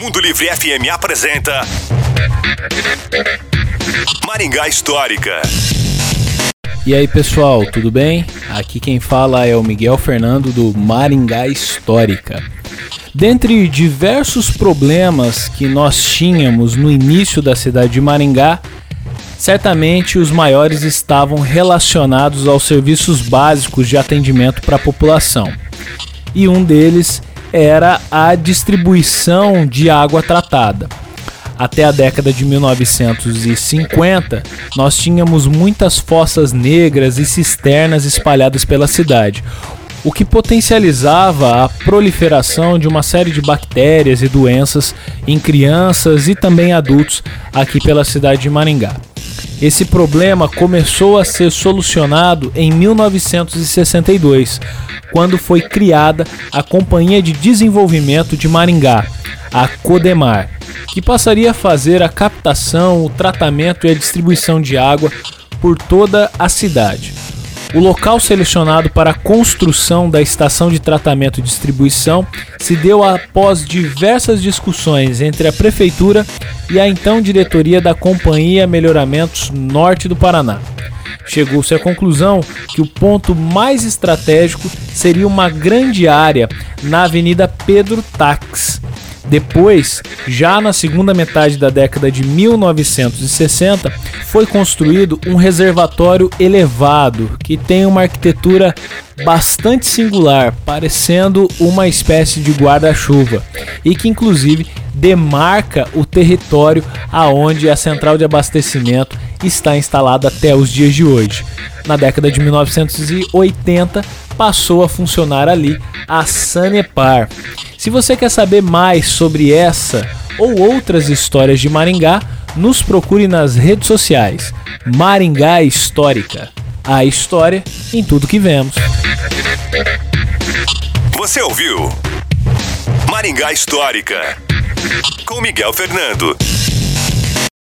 Mundo Livre FM apresenta Maringá Histórica. E aí pessoal, tudo bem? Aqui quem fala é o Miguel Fernando do Maringá Histórica. Dentre diversos problemas que nós tínhamos no início da cidade de Maringá, certamente os maiores estavam relacionados aos serviços básicos de atendimento para a população. E um deles era a distribuição de água tratada. Até a década de 1950, nós tínhamos muitas fossas negras e cisternas espalhadas pela cidade, o que potencializava a proliferação de uma série de bactérias e doenças em crianças e também adultos aqui pela cidade de Maringá. Esse problema começou a ser solucionado em 1962, quando foi criada a Companhia de Desenvolvimento de Maringá, a Codemar, que passaria a fazer a captação, o tratamento e a distribuição de água por toda a cidade. O local selecionado para a construção da estação de tratamento e distribuição se deu após diversas discussões entre a prefeitura e a então diretoria da Companhia Melhoramentos Norte do Paraná. Chegou-se à conclusão que o ponto mais estratégico seria uma grande área na Avenida Pedro Tax, depois, já na segunda metade da década de 1960, foi construído um reservatório elevado que tem uma arquitetura bastante singular, parecendo uma espécie de guarda-chuva e que inclusive demarca o território aonde a central de abastecimento está instalada até os dias de hoje. Na década de 1980 passou a funcionar ali a Sanepar. Se você quer saber mais sobre essa ou outras histórias de Maringá, nos procure nas redes sociais. Maringá Histórica. A história em tudo que vemos. Você ouviu? Maringá Histórica. Com Miguel Fernando.